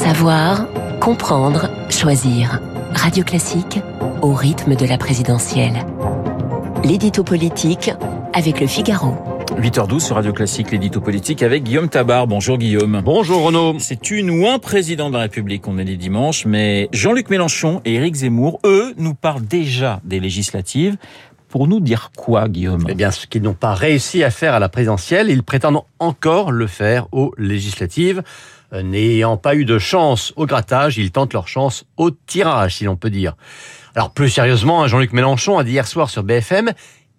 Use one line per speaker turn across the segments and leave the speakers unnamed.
Savoir, comprendre, choisir. Radio Classique au rythme de la présidentielle. L'édito politique avec le Figaro.
8h12 sur Radio Classique, l'édito politique avec Guillaume Tabar. Bonjour Guillaume.
Bonjour Renaud.
C'est une ou un président de la République, on est les dimanches, mais Jean-Luc Mélenchon et Éric Zemmour, eux, nous parlent déjà des législatives. Pour nous dire quoi, Guillaume?
Eh bien, ce qu'ils n'ont pas réussi à faire à la présidentielle, ils prétendent encore le faire aux législatives. N'ayant pas eu de chance au grattage, ils tentent leur chance au tirage, si l'on peut dire. Alors, plus sérieusement, hein, Jean-Luc Mélenchon a dit hier soir sur BFM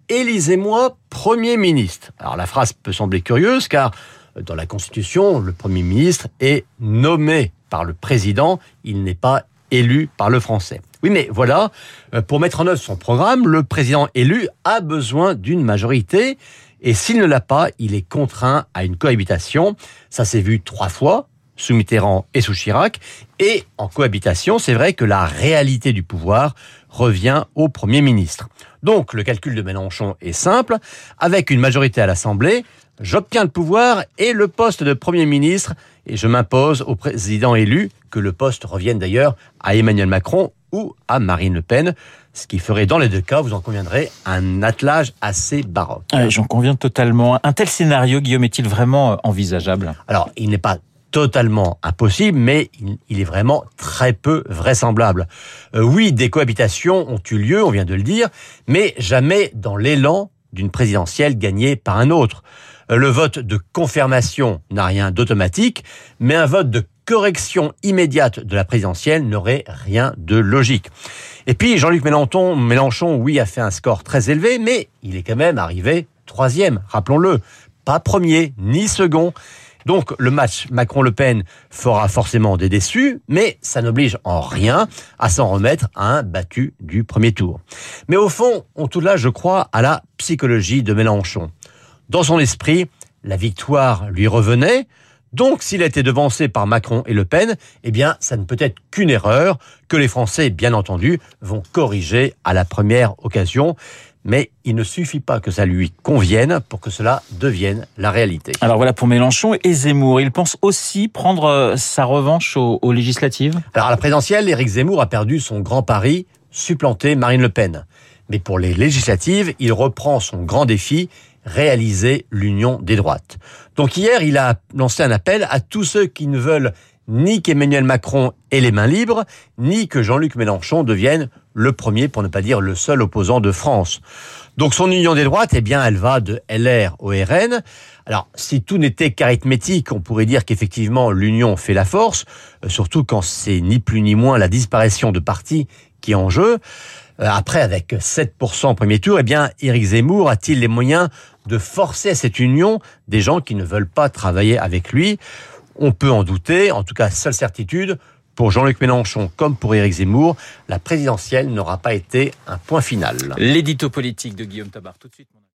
Élisez-moi Premier ministre. Alors, la phrase peut sembler curieuse, car dans la Constitution, le Premier ministre est nommé par le président, il n'est pas élu par le Français. Oui, mais voilà, euh, pour mettre en œuvre son programme, le président élu a besoin d'une majorité. Et s'il ne l'a pas, il est contraint à une cohabitation. Ça s'est vu trois fois, sous Mitterrand et sous Chirac. Et en cohabitation, c'est vrai que la réalité du pouvoir revient au Premier ministre. Donc le calcul de Mélenchon est simple. Avec une majorité à l'Assemblée, j'obtiens le pouvoir et le poste de Premier ministre et je m'impose au président élu que le poste revienne d'ailleurs à Emmanuel Macron ou à Marine Le Pen, ce qui ferait dans les deux cas, vous en conviendrez, un attelage assez baroque.
J'en conviens totalement. Un tel scénario, Guillaume, est-il vraiment envisageable?
Alors, il n'est pas totalement impossible, mais il est vraiment très peu vraisemblable. Euh, oui, des cohabitations ont eu lieu, on vient de le dire, mais jamais dans l'élan d'une présidentielle gagnée par un autre. Euh, le vote de confirmation n'a rien d'automatique, mais un vote de correction immédiate de la présidentielle n'aurait rien de logique. Et puis Jean-Luc Mélenchon, Mélenchon, oui, a fait un score très élevé, mais il est quand même arrivé troisième, rappelons-le, pas premier ni second. Donc le match Macron-Le Pen fera forcément des déçus, mais ça n'oblige en rien à s'en remettre à un battu du premier tour. Mais au fond, on tout là, je crois, à la psychologie de Mélenchon. Dans son esprit, la victoire lui revenait, donc, s'il a été devancé par Macron et Le Pen, eh bien, ça ne peut être qu'une erreur que les Français, bien entendu, vont corriger à la première occasion. Mais il ne suffit pas que ça lui convienne pour que cela devienne la réalité.
Alors voilà pour Mélenchon et Zemmour. Il pense aussi prendre euh, sa revanche aux, législatives
Alors à la présidentielle, Éric Zemmour a perdu son grand pari, supplanter Marine Le Pen. Mais pour les législatives, il reprend son grand défi réaliser l'union des droites. Donc hier, il a lancé un appel à tous ceux qui ne veulent ni qu'Emmanuel Macron ait les mains libres, ni que Jean-Luc Mélenchon devienne le premier, pour ne pas dire le seul opposant de France. Donc son union des droites, eh bien, elle va de LR au RN. Alors, si tout n'était qu'arithmétique, on pourrait dire qu'effectivement l'union fait la force, euh, surtout quand c'est ni plus ni moins la disparition de partis qui est en jeu. Euh, après, avec 7% au premier tour, eh bien, Éric Zemmour a-t-il les moyens de forcer cette union des gens qui ne veulent pas travailler avec lui? On peut en douter. En tout cas, seule certitude, pour Jean-Luc Mélenchon comme pour Éric Zemmour, la présidentielle n'aura pas été un point final.
L'édito politique de Guillaume Tabar, de suite.